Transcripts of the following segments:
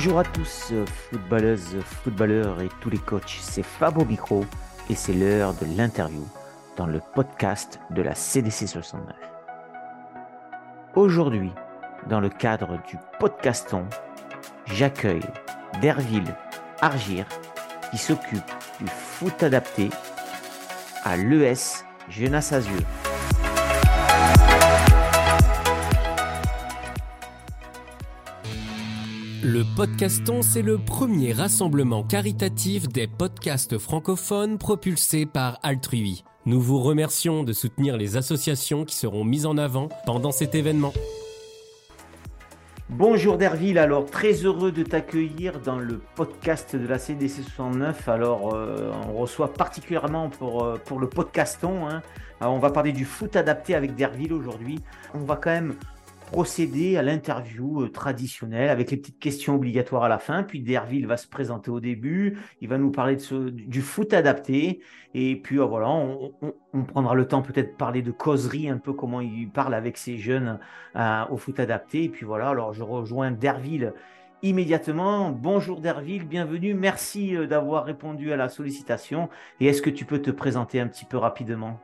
Bonjour à tous, footballeuses, footballeurs et tous les coachs. C'est Fabo Micro et c'est l'heure de l'interview dans le podcast de la CDC 69. Aujourd'hui, dans le cadre du podcaston, j'accueille Derville Argir qui s'occupe du foot adapté à l'ES Jeunesse Azur. Le Podcaston, c'est le premier rassemblement caritatif des podcasts francophones propulsés par Altrui. Nous vous remercions de soutenir les associations qui seront mises en avant pendant cet événement. Bonjour Derville, alors très heureux de t'accueillir dans le podcast de la CDC 69. Alors euh, on reçoit particulièrement pour, euh, le podcaston. Hein. on va parler du foot adapté avec Derville aujourd'hui. On va quand même procéder à l'interview euh, traditionnelle avec les petites questions obligatoires à la fin. Puis Derville va se présenter au début, il va nous parler du foot adapté. Et puis euh, voilà, on, prendra le temps peut-être de parler de causerie, un peu comment il parle avec ses jeunes euh, au foot adapté. Et puis voilà, alors je rejoins Derville immédiatement. Bonjour Derville, bienvenue. Merci d'avoir répondu à la sollicitation. Et est-ce que tu peux te présenter un petit peu rapidement?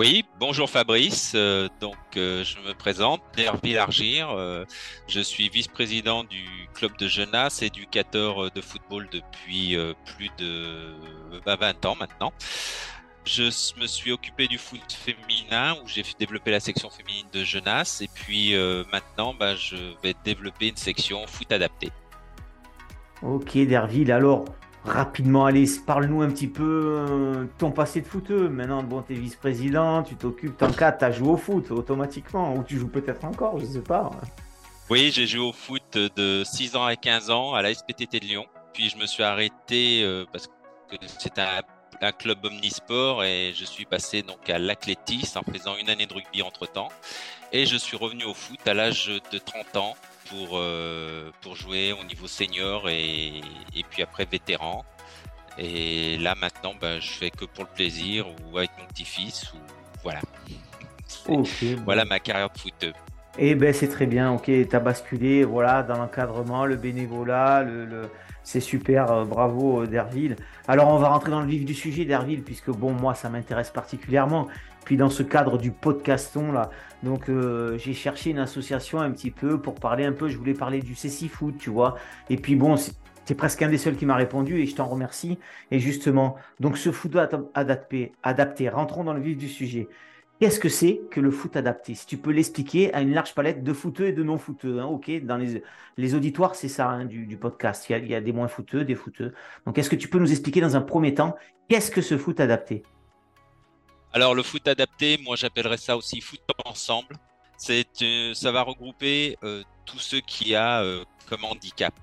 Oui, bonjour Fabrice. Euh, donc, euh, je me présente, Derville Argir. Euh, je suis vice-président du club de jeunesse, éducateur de football depuis plus de 20 bah, ans maintenant. Je me suis occupé du foot féminin où j'ai développé la section féminine de jeunesse et puis maintenant bah, je vais développer une section foot adapté. Ok Derville, alors rapidement, allez, parle-nous un petit peu euh, ton passé de footeux. Maintenant, bon, tu es vice-président, tu t'occupes, tant cas, tu as joué au foot automatiquement, ou tu joues peut-être encore, je sais pas. Oui, j'ai joué au foot de 6 ans à 15 ans à la SPTT de Lyon. Puis je me suis arrêté euh, parce que c'était un, club omnisport et je suis passé donc à l'athlétisme en faisant une année de rugby entre temps. Et je suis revenu au foot à l'âge de 30 ans pour, euh, pour jouer au niveau senior et, et, puis après vétéran. Et là maintenant, ben, je fais que pour le plaisir ou avec mon petit-fils. Ou... Voilà. voilà ma carrière de foot. Et eh ben c'est très bien, ok, tu as basculé voilà, dans l'encadrement, le bénévolat, le, c'est super, euh, bravo euh, Derville. Alors on va rentrer dans le vif du sujet Derville, puisque bon, moi ça m'intéresse particulièrement. Puis dans ce cadre du podcaston là, donc euh, j'ai cherché une association un petit peu pour parler un peu. Je voulais parler du CC Foot, tu vois. Et puis bon, c'est presque un des seuls qui m'a répondu et je t'en remercie. Et justement, donc ce foot adapté, adapté, rentrons dans le vif du sujet. Qu'est-ce que c'est que le foot adapté? Si tu peux l'expliquer à une large palette de footeux et de non-footeux. Hein, ok, dans les, les auditoires, c'est ça hein, du, podcast. Il y, a, il y, a, des moins footeux, des footeux. Donc, est-ce que tu peux nous expliquer dans un premier temps qu'est-ce que ce foot adapté? Alors le foot adapté, moi j'appellerais ça aussi foot ensemble. C'est, euh, ça va regrouper euh, tous ceux qui a euh, comme handicap.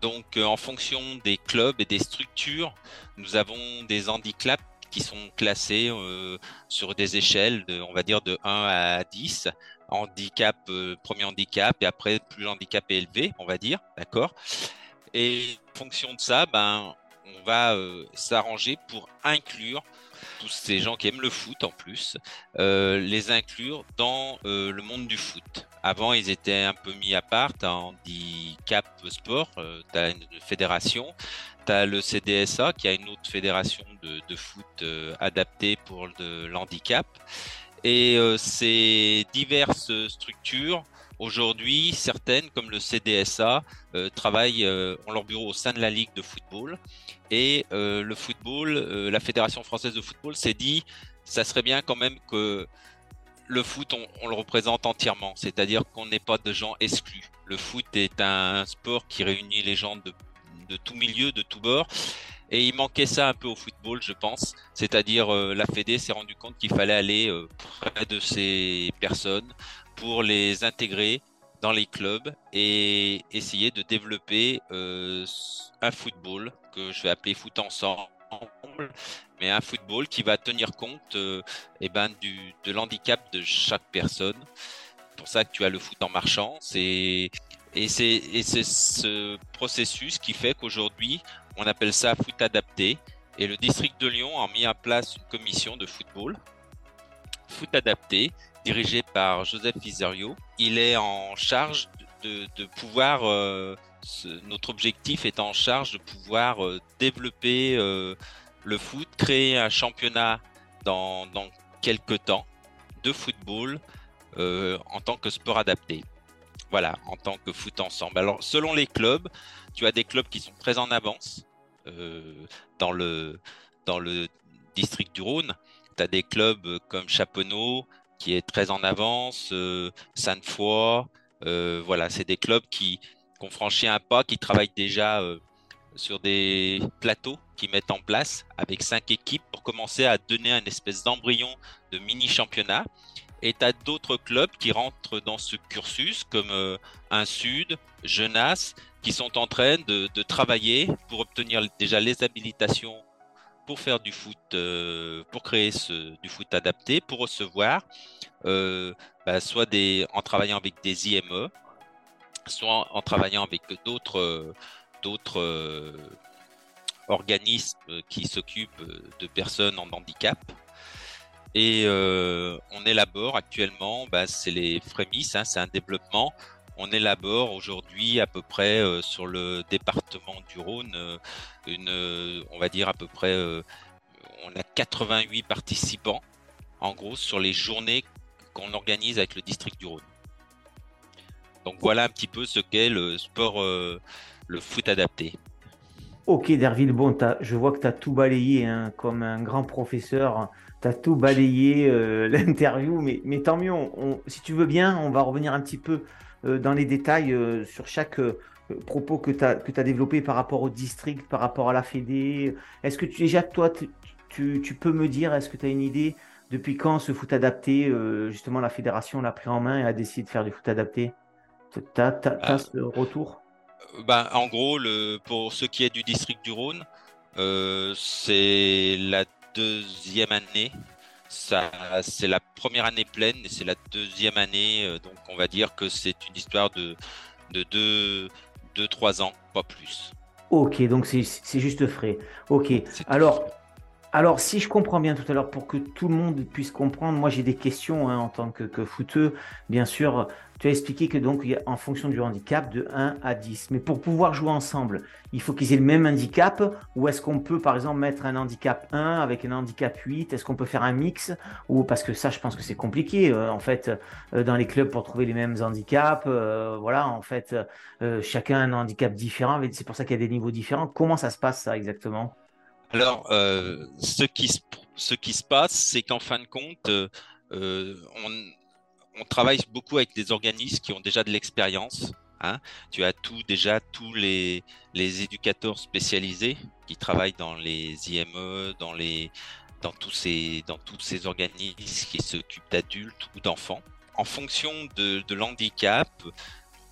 Donc en fonction des clubs et des structures, nous avons des handicaps qui sont classés sur des échelles de, on va dire de 1 à 10. Handicap, premier handicap et après plus handicap est élevé, on va dire, d'accord? Et en fonction de ça, ben on va s'arranger pour inclure tous ces gens qui aiment le foot en plus, euh, les inclure dans euh, le monde du foot. Avant, ils étaient un peu mis à part. Tu as Handicap Sport, euh, tu as une fédération. Tu as le CDSA qui a une autre fédération de, foot adaptée pour l'handicap. Et ces diverses structures Aujourd'hui, certaines, comme le CDSA, euh, travaillent, euh, ont leur bureau au sein de la Ligue de football. Et euh, le football, la Fédération française de football s'est dit, ça serait bien quand même que le foot, on, le représente entièrement, c'est-à-dire qu'on n'est pas de gens exclus. Le foot est un sport qui réunit les gens de, tout milieu, de tout bord. Et il manquait ça un peu au football, je pense. C'est-à-dire, la Fédé s'est rendu compte qu'il fallait aller près de ces personnes pour les intégrer dans les clubs et essayer de développer euh, un football que je vais appeler foot ensemble, mais un football qui va tenir compte euh, eh ben, du, de l'handicap de chaque personne. C'est pour ça que tu as le foot en marchant. C'est et c'est ce processus qui fait qu'aujourd'hui, on appelle ça foot adapté. Et le district de Lyon a mis en place une commission de football, foot adapté, dirigé par Joseph Fizerio. Il est en charge de, pouvoir euh, notre objectif est en charge de pouvoir développer le foot, créer un championnat dans, dans quelques temps de football en tant que sport adapté. Voilà, en tant que foot ensemble. Alors, selon les clubs, tu as des clubs qui sont très en avance dans, le, dans le district du Rhône. Tu as des clubs comme Chaponneau qui est très en avance, Sainte-Foy. voilà, c'est des clubs qui, qui ont franchi un pas, qui travaillent déjà euh, sur des plateaux qui mettent en place avec cinq équipes pour commencer à donner un espèce d'embryon de mini championnat. Et tu as d'autres clubs qui rentrent dans ce cursus, comme euh, un Sud, Jeunesse, qui sont en train de, travailler pour obtenir déjà les habilitations pour faire du foot, euh, pour créer ce, du foot adapté, pour recevoir, bah, soit des, en travaillant avec des IME, soit en travaillant avec d'autres d'autres euh, organismes qui s'occupent de personnes en handicap. Et euh, on élabore actuellement, bah, c'est les frémisses, hein, c'est un développement. On élabore aujourd'hui à peu près euh, sur le département du Rhône, une, on va dire à peu près, on a 88 participants en gros sur les journées qu'on organise avec le district du Rhône. Donc voilà un petit peu ce qu'est le sport, euh, le foot adapté. Ok, Derville, bon, je vois que tu as tout balayé hein, comme un grand professeur. Tu as tout balayé euh, l'interview, mais, mais, tant mieux. si tu veux bien, on va revenir un petit peu euh, dans les détails sur chaque propos que tu as, as, développé par rapport au district, par rapport à la Fédé. Est-ce que tu, déjà, toi, tu, tu, peux me dire, est-ce que tu as une idée depuis quand ce foot adapté, justement, la fédération l'a pris en main et a décidé de faire du foot adapté? Tu as, ah. ce retour? Bah, En gros, le, pour ce qui est du district du Rhône, euh, c'est la deuxième année. C'est la première année pleine et c'est la deuxième année. Euh, donc, on va dire que c'est une histoire de 2-3 de deux, trois ans, pas plus. Ok, donc c'est juste frais. Ok. Alors, alors, si je comprends bien tout à l'heure, pour que tout le monde puisse comprendre, moi j'ai des questions hein, en tant que, que. Bien sûr, tu as expliqué que donc, en fonction du handicap, de 1 à 10. Mais pour pouvoir jouer ensemble, il faut qu'ils aient le même handicap Ou est-ce qu'on peut, par exemple, mettre un handicap 1 avec un handicap 8 Est-ce qu'on peut faire un mix Ou parce que ça, je pense que c'est compliqué, euh, en fait, euh, dans les clubs pour trouver les mêmes handicaps. Euh, voilà, en fait, chacun a un handicap différent. C'est pour ça qu'il y a des niveaux différents. Comment ça se passe, ça, exactement? Alors, ce, qui se, ce qui se passe, c'est qu'en fin de compte, on on travaille beaucoup avec des organismes qui ont déjà de l'expérience. Hein. Tu as tout déjà tous les, les éducateurs spécialisés qui travaillent dans les IME, dans les dans tous ces dans tous ces organismes qui s'occupent d'adultes ou d'enfants. En fonction de, de l'handicap,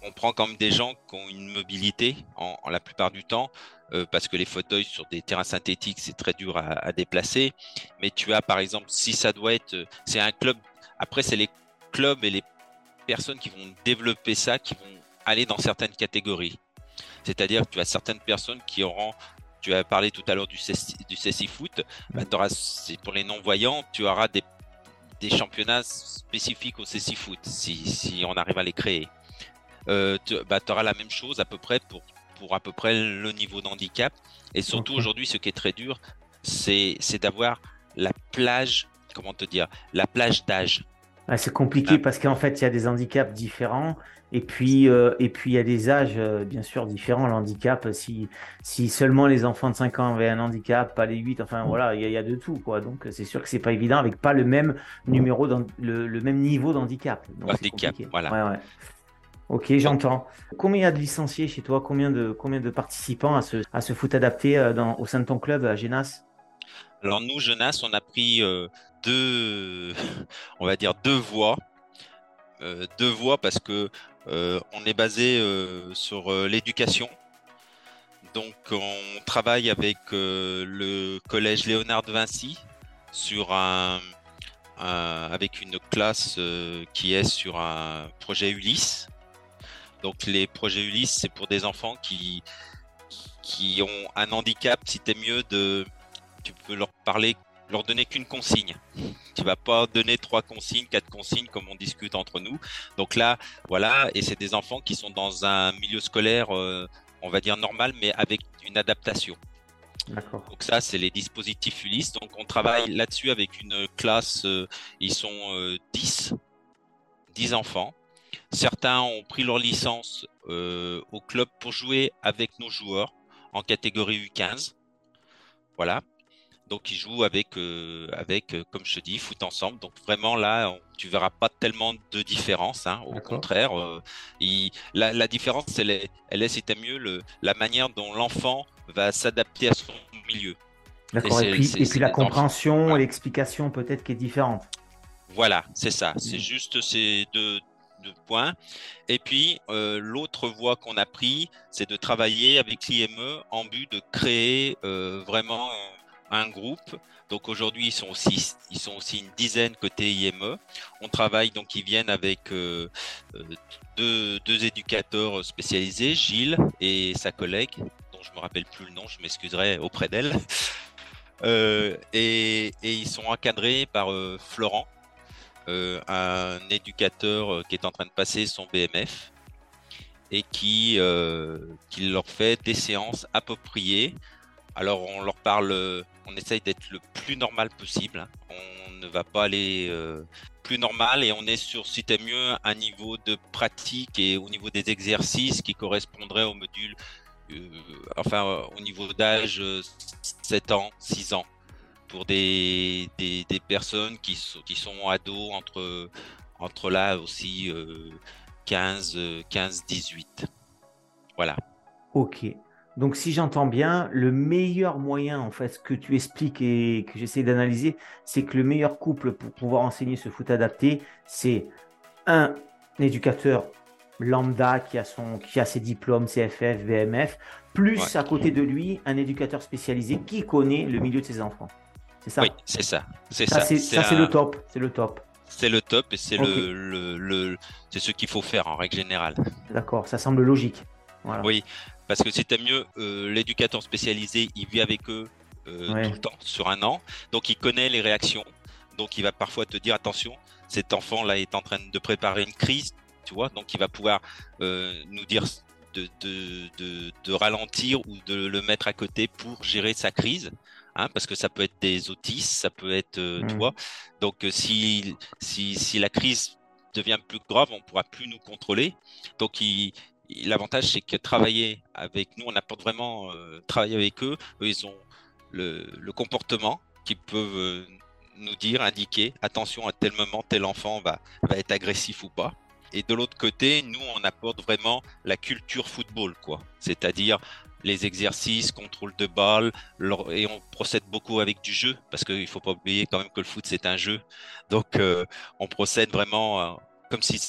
on prend quand même des gens qui ont une mobilité en, la plupart du temps, euh, parce que les fauteuils sur des terrains synthétiques, c'est très dur à, à, déplacer. Mais tu as par exemple, si ça doit être, c'est un club, après c'est les clubs et les personnes qui vont développer ça, qui vont aller dans certaines catégories. C'est-à-dire que tu as certaines personnes qui auront, tu as parlé tout à l'heure du CSI Foot, bah, c'est pour les non-voyants, tu auras des, des, championnats spécifiques au CSI Foot, si, si, on arrive à les créer. Euh, tu bah, auras la même chose à peu près pour, pour à peu près le niveau d'handicap. Et surtout aujourd'hui, ce qui est très dur, c'est d'avoir la plage, comment te dire, la plage d'âge c'est compliqué ah. parce qu'en fait, il y a des handicaps différents. Et puis, euh, et puis il y a des âges, euh, bien sûr, différents. L'handicap, si, si seulement les enfants de 5 ans avaient un handicap, pas les 8, enfin voilà, il y, a de tout. quoi. Donc, c'est sûr que c'est pas évident avec pas le même numéro, le, le, même niveau d'handicap. Handicap, voilà. Ouais, Ok, j'entends. Combien il y a de licenciés chez toi? Combien de, combien de participants à ce, à ce foot adapté euh, au sein de ton club à Genas? Alors nous, Genas, on a pris deux, on va dire deux voies. Euh, deux voies parce que euh, on est basé euh, sur l'éducation. Donc on travaille avec le collège Léonard de Vinci sur un, avec une classe qui est sur un projet Ulysse. Donc les projets Ulysse, c'est pour des enfants qui qui ont un handicap. Si tu es mieux de, tu peux leur parler leur donner qu'une consigne. Tu vas pas donner trois consignes, quatre consignes comme on discute entre nous. Donc là, voilà, et c'est des enfants qui sont dans un milieu scolaire, euh, on va dire normal, mais avec une adaptation. Donc ça, c'est les dispositifs Ulysse. Donc on travaille là-dessus avec une classe, euh, ils sont 10, 10 enfants. Certains ont pris leur licence au club pour jouer avec nos joueurs en catégorie U15. Voilà. Donc ils jouent avec, euh, avec euh, comme je te dis, foot ensemble. Donc vraiment là, tu verras pas tellement de différence. Hein. Au contraire, euh, la, différence, elle est, elle est c'était mieux, le, la manière dont l'enfant va s'adapter à son milieu. D'accord. Et, puis, et puis la compréhension et l'explication peut-être qui est différente. Voilà, c'est ça. C'est mmh. juste ces deux, points. Et puis, l'autre voie qu'on a pris, c'est de travailler avec l'IME en but de créer vraiment un groupe. Donc aujourd'hui, ils sont aussi, ils sont aussi une dizaine côté IME. On travaille donc, ils viennent avec euh, euh, deux, deux, éducateurs spécialisés, Gilles et sa collègue, dont je me rappelle plus le nom, je m'excuserai auprès d'elle. Euh, et, ils sont encadrés par Florent, un éducateur qui est en train de passer son BMF et qui, qui leur fait des séances appropriées alors on leur parle, euh, on essaye d'être le plus normal possible. On ne va pas aller euh, plus normal et on est sur, si t'es mieux, un niveau de pratique et au niveau des exercices qui correspondrait au module, euh, enfin au niveau d'âge 7 ans, 6 ans, pour des, des, personnes qui sont, qui sont ados entre, entre là aussi 15, 15, 18. Voilà. Ok. Donc, si j'entends bien, le meilleur moyen, en fait, ce que tu expliques et que j'essaie d'analyser, c'est que le meilleur couple pour pouvoir enseigner ce foot adapté, c'est un éducateur lambda qui a, son, qui a ses diplômes CFF, VMF, plus à côté de lui, un éducateur spécialisé qui connaît le milieu de ses enfants. C'est ça Oui, c'est ça. C'est ça. ça c'est le top. C'est le top. C'est le top et c'est le, le, c'est ce qu'il faut faire en règle générale. D'accord, ça semble logique. Oui, parce que c'était mieux, euh, l'éducateur spécialisé, il vit avec eux euh, tout le temps, sur un an. Donc il connaît les réactions. Donc il va parfois te dire attention, cet enfant là est en train de préparer une crise, tu vois. Donc il va pouvoir euh, nous dire de, de, de, de, ralentir ou de le mettre à côté pour gérer sa crise. Hein, parce que ça peut être des autistes, ça peut être, tu mmh. vois. Donc si, si, si la crise devient plus grave, on pourra plus nous contrôler. Donc il, L'avantage, c'est que travailler avec nous, on apporte vraiment euh, travailler avec eux. Eux, ils ont le, comportement qu'ils peuvent euh, nous dire, indiquer attention à tel moment, tel enfant va, va être agressif ou pas. Et de l'autre côté, nous, on apporte vraiment la culture football, quoi. C'est-à-dire les exercices, contrôle de balle, et on procède beaucoup avec du jeu, parce qu'il ne faut pas oublier quand même que le foot, c'est un jeu. Donc, euh, on procède vraiment comme si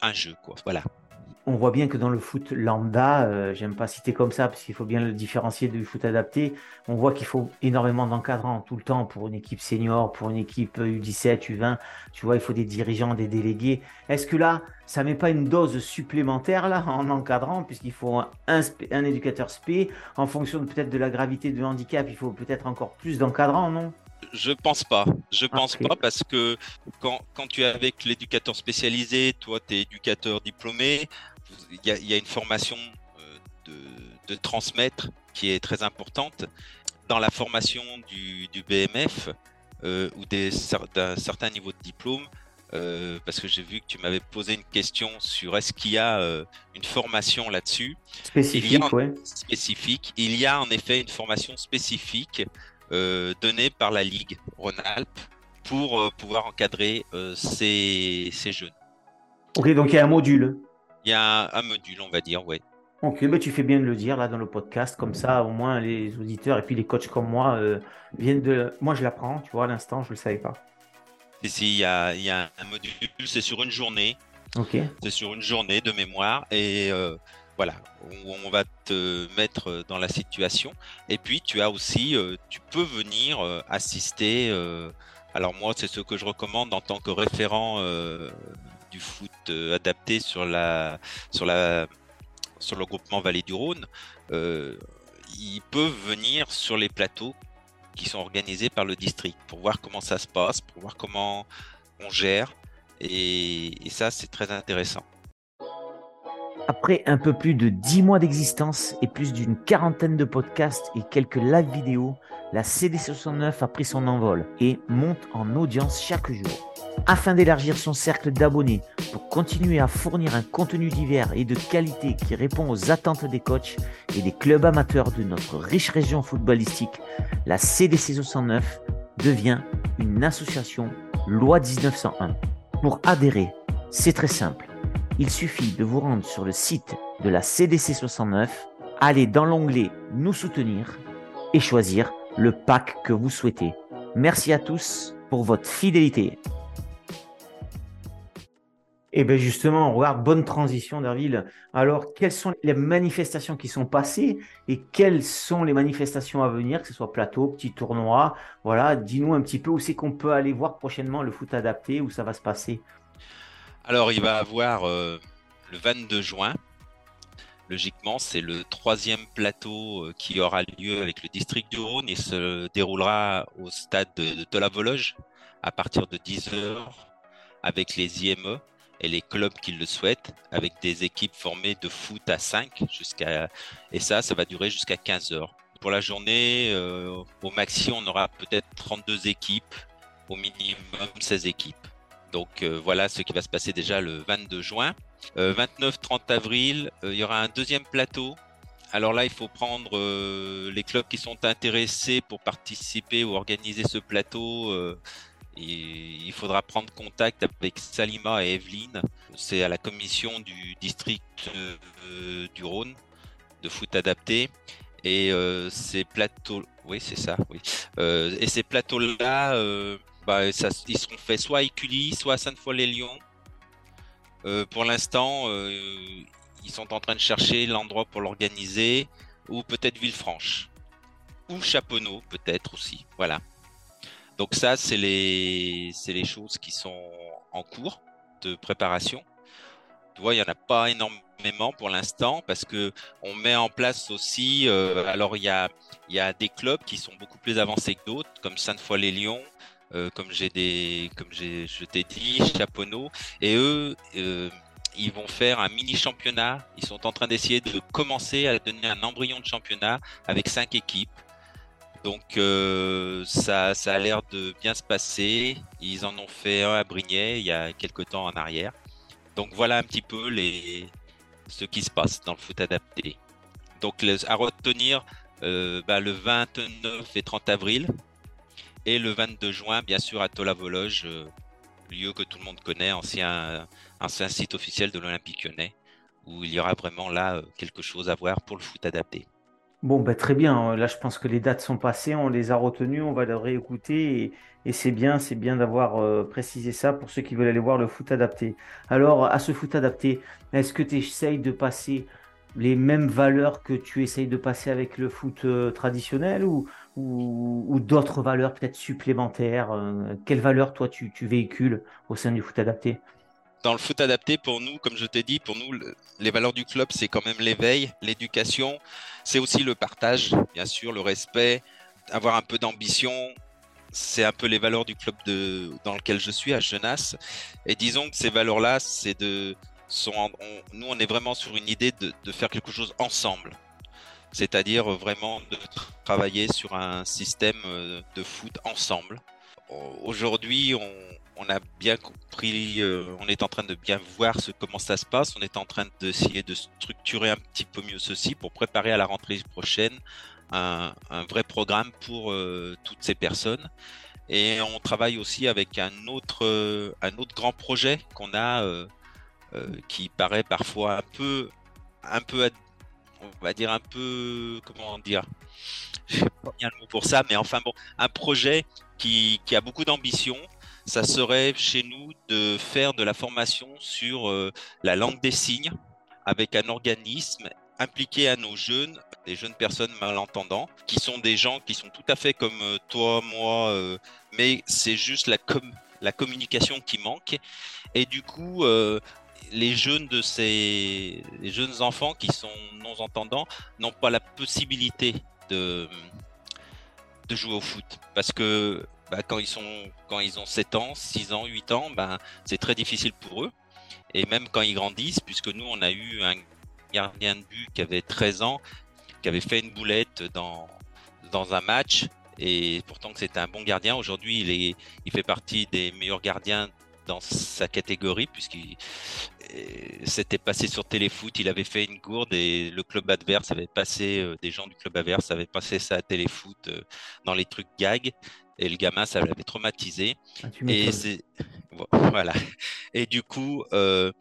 un jeu, quoi. Voilà on voit bien que dans le foot lambda, euh, j'aime pas citer comme ça parce qu'il faut bien le différencier du foot adapté, on voit qu'il faut énormément d'encadrants tout le temps pour une équipe senior, pour une équipe U17, U20, tu vois, il faut des dirigeants, des délégués. Est-ce que là, ça met pas une dose supplémentaire là en encadrant puisqu'il faut un, un, éducateur spé en fonction peut-être de la gravité du handicap, il faut peut-être encore plus d'encadrants, non? Je pense pas. Je pense pas parce que quand, quand tu es avec l'éducateur spécialisé, toi tu es éducateur diplômé, il y, a, une formation euh, de, transmettre qui est très importante. Dans la formation du, BMF euh, ou d'un certain niveau de diplôme, euh, parce que j'ai vu que tu m'avais posé une question sur est-ce qu'il y a une formation là-dessus. Spécifique, oui. Spécifique. Il y a en effet une formation spécifique donnée par la Ligue Rhône-Alpes pour pouvoir encadrer ces, ces jeunes. Ok, donc il y a un module. Il y a un, module, on va dire, oui. Ok, mais tu fais bien de le dire là dans le podcast, comme ça au moins les auditeurs et puis les coachs comme moi euh, viennent de. Moi je l'apprends, tu vois, à l'instant, je ne le savais pas. Et si, il y a, il y a un module, c'est sur une journée. Ok. C'est sur une journée de mémoire et euh, voilà, on, va te mettre dans la situation. Et puis tu as aussi, euh, tu peux venir assister. alors moi, c'est ce que je recommande en tant que référent du foot euh, adapté sur la sur la sur le groupement Vallée du Rhône, euh, ils peuvent venir sur les plateaux qui sont organisés par le district pour voir comment ça se passe, pour voir comment on gère. Et, ça, c'est très intéressant. Après un peu plus de 10 mois d'existence et plus d'une quarantaine de podcasts et quelques live vidéos, la CD69 a pris son envol et monte en audience chaque jour. Afin d'élargir son cercle d'abonnés pour continuer à fournir un contenu divers et de qualité qui répond aux attentes des coachs et des clubs amateurs de notre riche région footballistique, la CDC 69 devient une association loi 1901. Pour adhérer, c'est très simple. Il suffit de vous rendre sur le site de la CDC 69, aller dans l'onglet Nous soutenir et choisir le pack que vous souhaitez. Merci à tous pour votre fidélité. Et eh bien justement, on regarde, bonne transition d'Herville. Alors, quelles sont les manifestations qui sont passées et quelles sont les manifestations à venir, que ce soit plateau, petit tournoi? Voilà, dis-nous un petit peu où c'est qu'on peut aller voir prochainement le foot adapté, où ça va se passer. Alors, il va avoir euh, le 22 juin. Logiquement, c'est le troisième plateau euh, qui aura lieu avec le district du Rhône et se déroulera au stade de, de Tolavologe à partir de 10h avec les IME les clubs qui le souhaitent, avec des équipes formées de foot à 5 jusqu'à et ça, ça va durer jusqu'à 15 heures. Pour la journée, euh, au maxi, on aura peut-être 32 équipes, au minimum 16 équipes. Donc euh, voilà ce qui va se passer déjà le 22 juin. 29-30 euh, avril, il y aura un deuxième plateau. Alors là, il faut prendre les clubs qui sont intéressés pour participer ou organiser ce plateau il faudra prendre contact avec Salima et Evelyne. C'est à la commission du district euh, du Rhône de foot adapté. Et euh, ces plateaux, oui c'est ça, oui. Euh, et ces plateaux-là, bah, ils seront faits soit à Écully, soit à Sainte-Foy-les-Lyons. pour l'instant, ils sont en train de chercher l'endroit pour l'organiser, ou peut-être Villefranche, ou Chaponneau peut-être aussi. Voilà. Donc ça, c'est les, choses qui sont en cours de préparation. Tu vois, il n'y en a pas énormément pour l'instant parce que on met en place aussi. Euh, alors il y a, des clubs qui sont beaucoup plus avancés que d'autres, comme Sainte-Foy-les-Lyons, euh, comme j'ai des, comme je t'ai dit, Chaponneau, et eux. Euh, ils vont faire un mini championnat. Ils sont en train d'essayer de commencer à donner un embryon de championnat avec cinq équipes. Donc euh, ça, a l'air de bien se passer. Ils en ont fait un à Brignais il y a quelques temps en arrière. Donc voilà un petit peu ce qui se passe dans le foot adapté. Donc à retenir euh, bah, le 29 et 30 avril et le 22 juin, bien sûr, à Tolavologe, euh, lieu que tout le monde connaît, ancien, ancien site officiel de l'Olympique lyonnais, où il y aura vraiment là quelque chose à voir pour le foot adapté. Bon, ben, très bien. Là, je pense que les dates sont passées, on les a retenues, on va les réécouter et, c'est bien, c'est bien d'avoir euh, précisé ça pour ceux qui veulent aller voir le foot adapté. Alors, à ce foot adapté, est-ce que tu essayes de passer les mêmes valeurs que tu essayes de passer avec le foot euh, traditionnel ou, ou, d'autres valeurs peut-être supplémentaires euh, Quelles valeurs, toi, tu véhicules au sein du foot adapté? Dans le foot adapté, pour nous, comme je t'ai dit, pour nous, les valeurs du club, c'est quand même l'éveil, l'éducation. C'est aussi le partage, bien sûr, le respect, avoir un peu d'ambition. C'est un peu les valeurs du club de, dans lequel je suis, à Genasse. Et disons que ces valeurs-là, c'est de. Sont, nous, on est vraiment sur une idée de, faire quelque chose ensemble. C'est-à-dire vraiment de travailler sur un système euh, de foot ensemble. Aujourd'hui, on, on a bien compris, euh, on est en train de bien voir comment ça se passe. On est en train d'essayer de structurer un petit peu mieux ceci pour préparer à la rentrée prochaine un, vrai programme pour euh, toutes ces personnes. Et on travaille aussi avec un autre, euh, un autre grand projet qu'on a, qui paraît parfois un peu, un peu, on va dire un peu, comment dire, je sais pas bien le mot pour ça, mais enfin bon, un projet qui, qui a beaucoup d'ambition, ça serait chez nous de faire de la formation sur euh, la langue des signes avec un organisme impliqué à nos jeunes, des jeunes personnes malentendants, qui sont des gens qui sont tout à fait comme euh, toi, moi, euh, mais c'est juste la, la communication qui manque. Et du coup, les jeunes de ces jeunes enfants qui sont non entendants n'ont pas la possibilité de de jouer au foot. Parce que bah, quand, ils sont, quand ils ont 7 ans, 6 ans, 8 ans, bah, c'est très difficile pour eux. Et même quand ils grandissent, puisque nous, on a eu un gardien de but qui avait 13 ans, qui avait fait une boulette dans, dans un match, et pourtant que c'était un bon gardien. Aujourd'hui, il, est, il fait partie des meilleurs gardiens dans sa catégorie, puisqu'il s'était passé sur Téléfoot, il avait fait une gourde et le club adverse avait passé, euh, des gens du club adverse avaient passé ça à Téléfoot euh, dans les trucs gag et le gamin, ça l'avait traumatisé. Ah, et voilà. Et du coup, euh,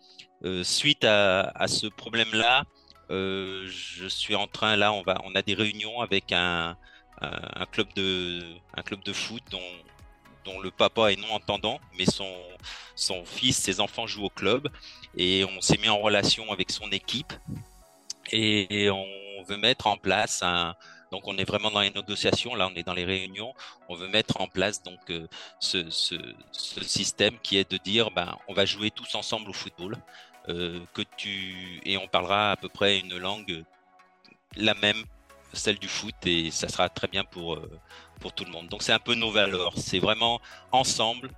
suite à, ce problème-là, je suis en train là, on va, on a des réunions avec un, un club de, un club de foot dont dont le papa est non entendant, mais son, son fils, ses enfants jouent au club. Et on s'est mis en relation avec son équipe. Et, on veut mettre en place un. Donc on est vraiment dans les négociations, là on est dans les réunions. On veut mettre en place donc euh, ce, système qui est de dire ben on va jouer tous ensemble au football. Euh, que tu et on parlera à peu près une langue la même celle du foot et ça sera très bien pour, euh, pour tout le monde. Donc c'est un peu nos valeurs, c'est vraiment ensemble,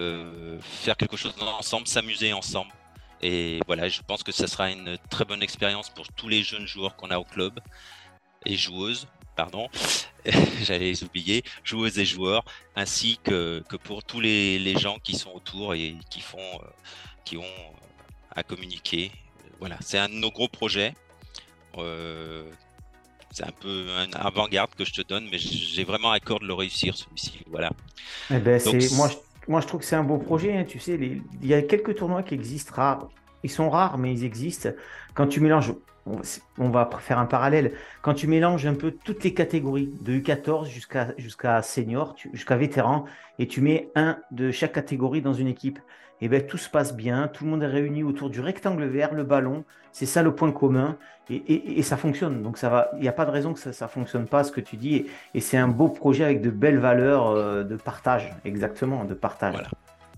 euh, faire quelque chose ensemble, s'amuser ensemble. Et voilà, je pense que ça sera une très bonne expérience pour tous les jeunes joueurs qu'on a au club et joueuses, pardon, j'allais les oublier, joueuses et joueurs, ainsi que, que pour tous les, les, gens qui sont autour et qui font, euh, qui ont à communiquer. Voilà, c'est un de nos gros projets. Euh, c'est un peu un avant-garde que je te donne, mais j'ai vraiment à cœur de le réussir celui-ci. Voilà. Eh ben, moi, je, moi, je trouve que c'est un beau projet. Hein, tu sais, il y a quelques tournois qui existent rares. Ils sont rares, mais ils existent. Quand tu mélanges, on, va faire un parallèle. Quand tu mélanges un peu toutes les catégories, de U14 jusqu'à jusqu'à senior, jusqu'à vétéran, et tu mets un de chaque catégorie dans une équipe, et eh ben, tout se passe bien, tout le monde est réuni autour du rectangle vert, le ballon, c'est ça le point commun, et, ça fonctionne. Donc ça va, il n'y a pas de raison que ça ne fonctionne pas, ce que tu dis, et, c'est un beau projet avec de belles valeurs euh, de partage, exactement, de partage. Voilà.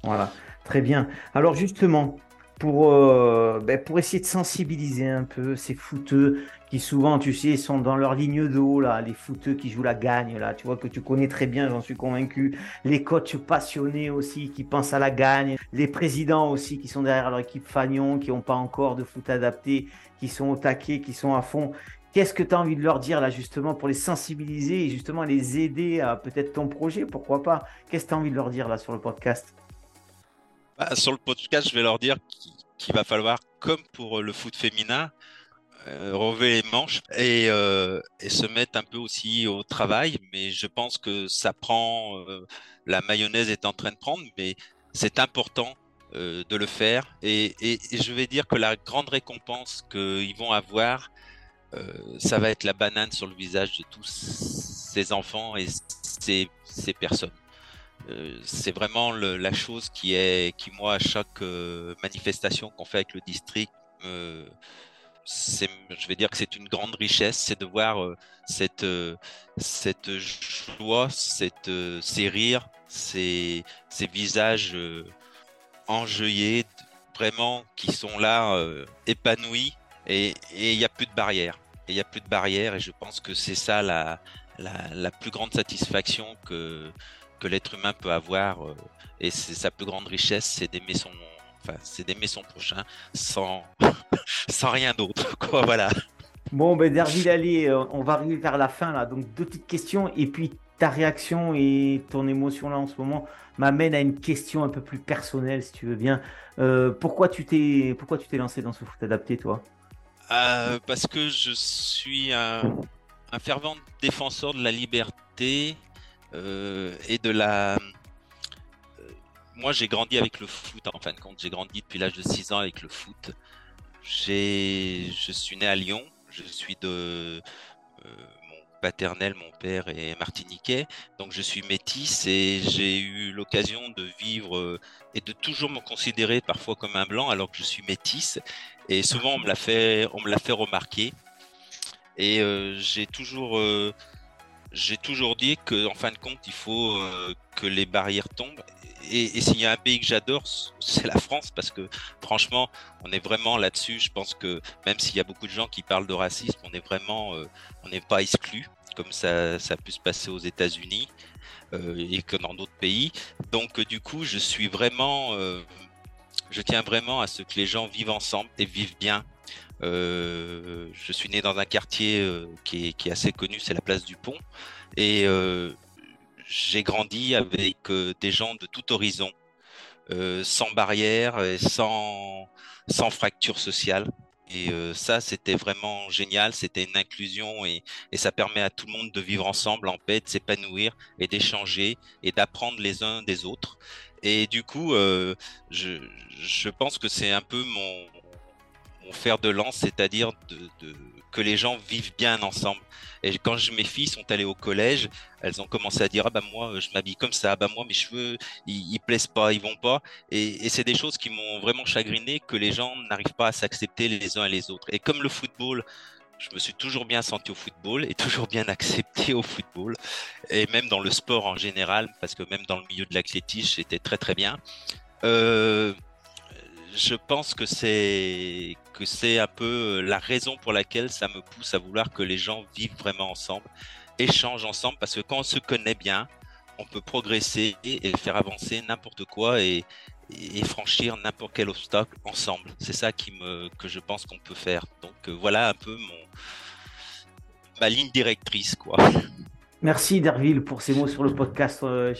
voilà. Très bien. Alors justement, pour, euh, ben, pour essayer de sensibiliser un peu ces footeux qui souvent, tu sais, sont dans leur ligne d'eau, là, les footeux qui jouent la gagne, là, tu vois, que tu connais très bien, j'en suis convaincu. Les coachs passionnés aussi qui pensent à la gagne. Les présidents aussi qui sont derrière leur équipe Fagnon, qui n'ont pas encore de foot adapté, qui sont au taquet, qui sont à fond. Qu'est-ce que tu as envie de leur dire là justement pour les sensibiliser et justement les aider à peut-être ton projet, pourquoi pas? Qu'est-ce que tu as envie de leur dire là sur le podcast? Bah, Sur le podcast, je vais leur dire qu'il va falloir, comme pour le foot féminin, euh, relever les manches et, euh, et, se mettre un peu aussi au travail. Mais je pense que ça prend, euh, la mayonnaise est en train de prendre, mais c'est important de le faire. Et, je vais dire que la grande récompense qu'ils vont avoir, ça va être la banane sur le visage de tous ces enfants et ces personnes. C'est vraiment la chose qui est, qui moi, à chaque manifestation qu'on fait avec le district, me, je vais dire que c'est une grande richesse, c'est de voir euh, cette, euh, cette joie, cette, euh, ces rires, ces, ces visages enjeuillés, vraiment qui sont là épanouis et il n'y a plus de barrières. Et il n'y a plus de barrières et je pense que c'est ça la, la, plus grande satisfaction que, que l'être humain peut avoir et c'est sa plus grande richesse, c'est d'aimer son, c'est d'aimer son prochain sans, sans rien d'autre. Quoi, voilà. Bon, ben Derville, allez, euh, on va arriver vers la fin là. Donc deux petites questions et puis ta réaction et ton émotion là en ce moment m'amène à une question un peu plus personnelle, si tu veux bien. Euh, pourquoi tu t'es pourquoi tu t'es lancé dans ce foot adapté, toi? Euh, Parce que je suis un, un, fervent défenseur de la liberté et de la moi, j'ai grandi avec le foot, en fin de compte. J'ai grandi depuis l'âge de 6 ans avec le foot. Je suis né à Lyon. Je suis de euh, mon paternel, mon père est martiniquais, donc je suis métis et j'ai eu l'occasion de vivre euh, et de toujours me considérer parfois comme un blanc alors que je suis métis. Et souvent on me l'a fait, on me l'a fait remarquer. Et euh, j'ai toujours j'ai toujours dit que en fin de compte, il faut que les barrières tombent et, s'il y a un pays que j'adore, c'est la France parce que franchement, on est vraiment là-dessus. Je pense que même s'il y a beaucoup de gens qui parlent de racisme, on est vraiment, euh, on n'est pas exclu. comme ça, ça a pu se passer aux États-Unis et que dans d'autres pays. Donc du coup, je suis vraiment, je tiens vraiment à ce que les gens vivent ensemble et vivent bien. Je suis né dans un quartier qui est, qui, est, assez connu, c'est la place du Pont, et j'ai grandi avec des gens de tout horizon. Euh, sans barrière et sans, sans fracture sociale. Et euh, ça, c'était vraiment génial. C'était une inclusion et, et, ça permet à tout le monde de vivre ensemble en paix, de s'épanouir et d'échanger et d'apprendre les uns des autres. Et du coup, euh, je, je, pense que c'est un peu mon, mon fer de lance, c'est-à-dire que les gens vivent bien ensemble. Et quand mes filles sont allées au collège, elles ont commencé à dire ah bah moi je m'habille comme ça, ah bah moi mes cheveux ils, ils plaisent pas, ils vont pas. Et, c'est des choses qui m'ont vraiment chagriné que les gens n'arrivent pas à s'accepter les uns et les autres. Et comme le football, je me suis toujours bien senti au football et toujours bien accepté au football et même dans le sport en général parce que même dans le milieu de l'athlétisme j'étais très très bien. Euh, je pense que c'est que c'est un peu la raison pour laquelle ça me pousse à vouloir que les gens vivent vraiment ensemble, échangent ensemble, parce que quand on se connaît bien, on peut progresser et faire avancer n'importe quoi et, franchir n'importe quel obstacle ensemble. C'est ça que je pense qu'on peut faire. Donc euh, voilà un peu ma ligne directrice quoi. Merci Derville pour ces mots sur le podcast. Euh,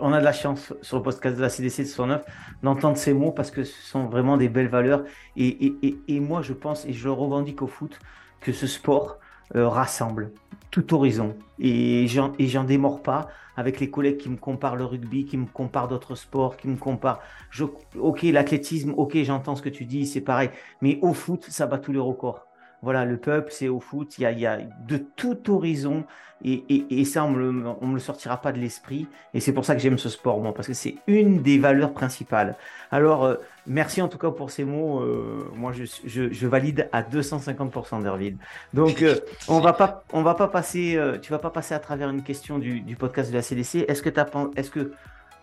on a de la chance sur le podcast de la CDC de 109 d'entendre ces mots parce que ce sont vraiment des belles valeurs. Et, moi, je pense, et je revendique au foot, que ce sport euh, rassemble tout horizon. Et j'en démords pas avec les collègues qui me comparent le rugby, qui me comparent d'autres sports, qui me comparent. ok, l'athlétisme, ok, j'entends ce que tu dis, c'est pareil. Mais au foot, ça bat tous les records. Voilà, le peuple, c'est au foot. Il y a, de tout horizon. Et, et, ça, on ne me, le sortira pas de l'esprit. Et c'est pour ça que j'aime ce sport, moi, parce que c'est une des valeurs principales. Alors, euh, merci en tout cas pour ces mots. Euh, moi, je, valide à 250% Derville. Donc, euh, on va pas, on va pas passer, tu vas pas passer à travers une question du, podcast de la CDC. Est-ce que tu est-ce que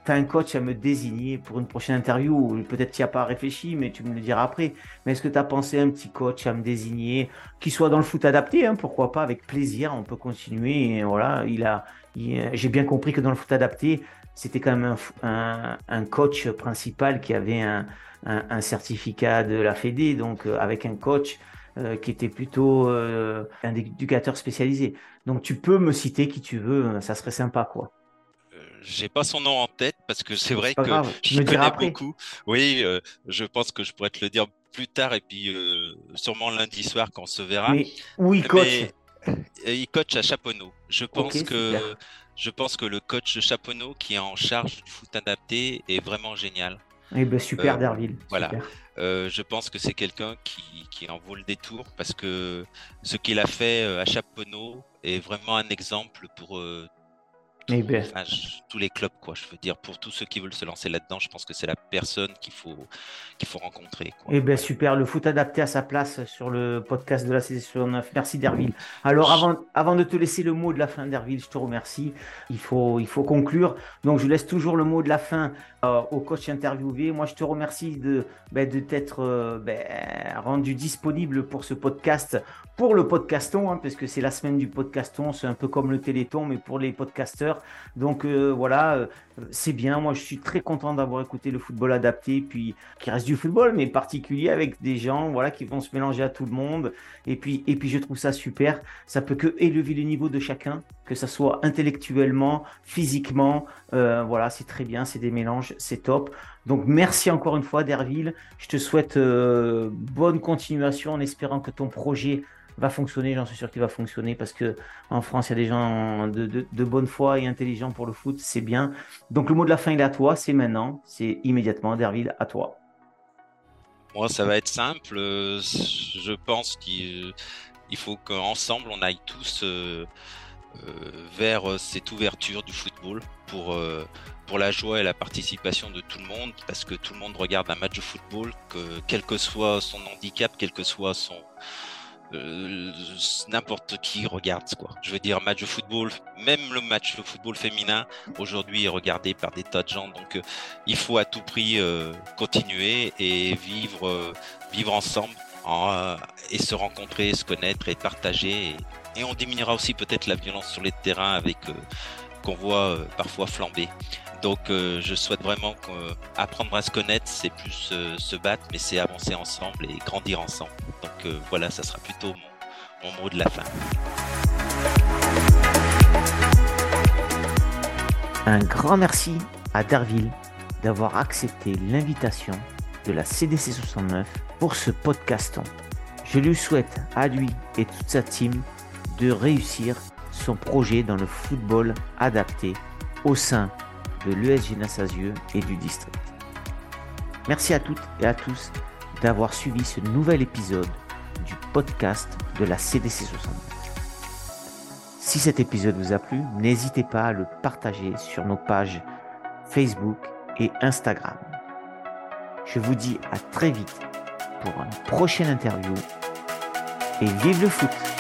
tu as un coach à me désigner pour une prochaine interview, peut-être tu n'y as pas réfléchi, mais tu me le diras après. Mais est-ce que tu as pensé à un petit coach à me désigner, qui soit dans le foot adapté, hein, pourquoi pas, avec plaisir, on peut continuer. Voilà, il a, j'ai bien compris que dans le foot adapté, c'était quand même un, coach principal qui avait un, certificat de la Fédé, donc euh, avec un coach euh, qui était plutôt euh, un éducateur spécialisé. Donc tu peux me citer qui tu veux, ça serait sympa quoi j'ai pas son nom en tête parce que c'est vrai que je le connais beaucoup. Oui, euh, je pense que je pourrais te le dire plus tard et puis euh, sûrement lundi soir quand on se verra. Mais où il coach? euh, Il coach à Chaponneau. Je pense que je pense que le coach de Chaponneau qui est en charge du foot adapté est vraiment génial. Eh ben, super, Derville. Voilà. je pense que c'est quelqu'un qui, qui, en vaut le détour parce que ce qu'il a fait à Chaponneau est vraiment un exemple pour tous les clubs, quoi. Je veux dire, pour tous ceux qui veulent se lancer là-dedans, je pense que c'est la personne qu'il faut, qu'il faut rencontrer. Quoi. Eh bien, super. Le foot adapté à sa place sur le podcast de la saison 9. Merci, Derville. Alors, avant, avant de te laisser le mot de la fin, Derville, je te remercie. Il faut, il faut conclure. Donc, je laisse toujours le mot de la fin euh, au coach interviewé. Moi, je te remercie de, ben, de t'être euh, ben, rendu disponible pour ce podcast, pour le podcaston, hein, parce que c'est la semaine du podcaston. C'est un peu comme le téléthon, mais pour les podcasteurs. Donc euh, voilà, euh, c'est bien. Moi, je suis très content d'avoir écouté le football adapté, puis qui reste du football, mais particulier avec des gens, voilà, qui vont se mélanger à tout le monde. Et puis, et puis, je trouve ça super. Ça peut que élever le niveau de chacun, que ça soit intellectuellement, physiquement. Euh, voilà, c'est très bien. C'est des mélanges, c'est top. Donc, merci encore une fois, Derville. Je te souhaite bonne continuation en espérant que ton projet va fonctionner, j'en suis sûr qu'il va fonctionner parce que en France, il y a des gens de, bonne foi et intelligents pour le foot, c'est bien. Donc le mot de la fin, il est à toi, c'est maintenant, c'est immédiatement, Derville, à toi. Moi, ça va être simple. Je pense qu'il faut qu'ensemble, on aille tous euh, euh, vers cette ouverture du football pour, euh, pour la joie et la participation de tout le monde, parce que tout le monde regarde un match de football, que, quel que soit son handicap, quel que soit son, euh, n'importe qui regarde quoi. Je veux dire match de football, même le match de football féminin aujourd'hui est regardé par des tas de gens. Donc euh, il faut à tout prix euh, continuer et vivre vivre ensemble et se rencontrer, se connaître et partager et on diminuera aussi peut-être la violence sur les terrains avec qu'on voit parfois flamber. Donc je souhaite vraiment qu'apprendre à se connaître, c'est plus se battre, mais c'est avancer ensemble et grandir ensemble. Donc voilà, ça sera plutôt mon, mot de la fin. Un grand merci à Derville d'avoir accepté l'invitation de la CDC 69 pour ce podcaston. Je lui souhaite à lui et toute sa team de réussir son projet dans le football adapté au sein de l'ESG Nassasieux et du district. Merci à toutes et à tous d'avoir suivi ce nouvel épisode du podcast de la CDC 69. Si cet épisode vous a plu, n'hésitez pas à le partager sur nos pages Facebook et Instagram. Je vous dis à très vite pour une prochaine interview et vive le foot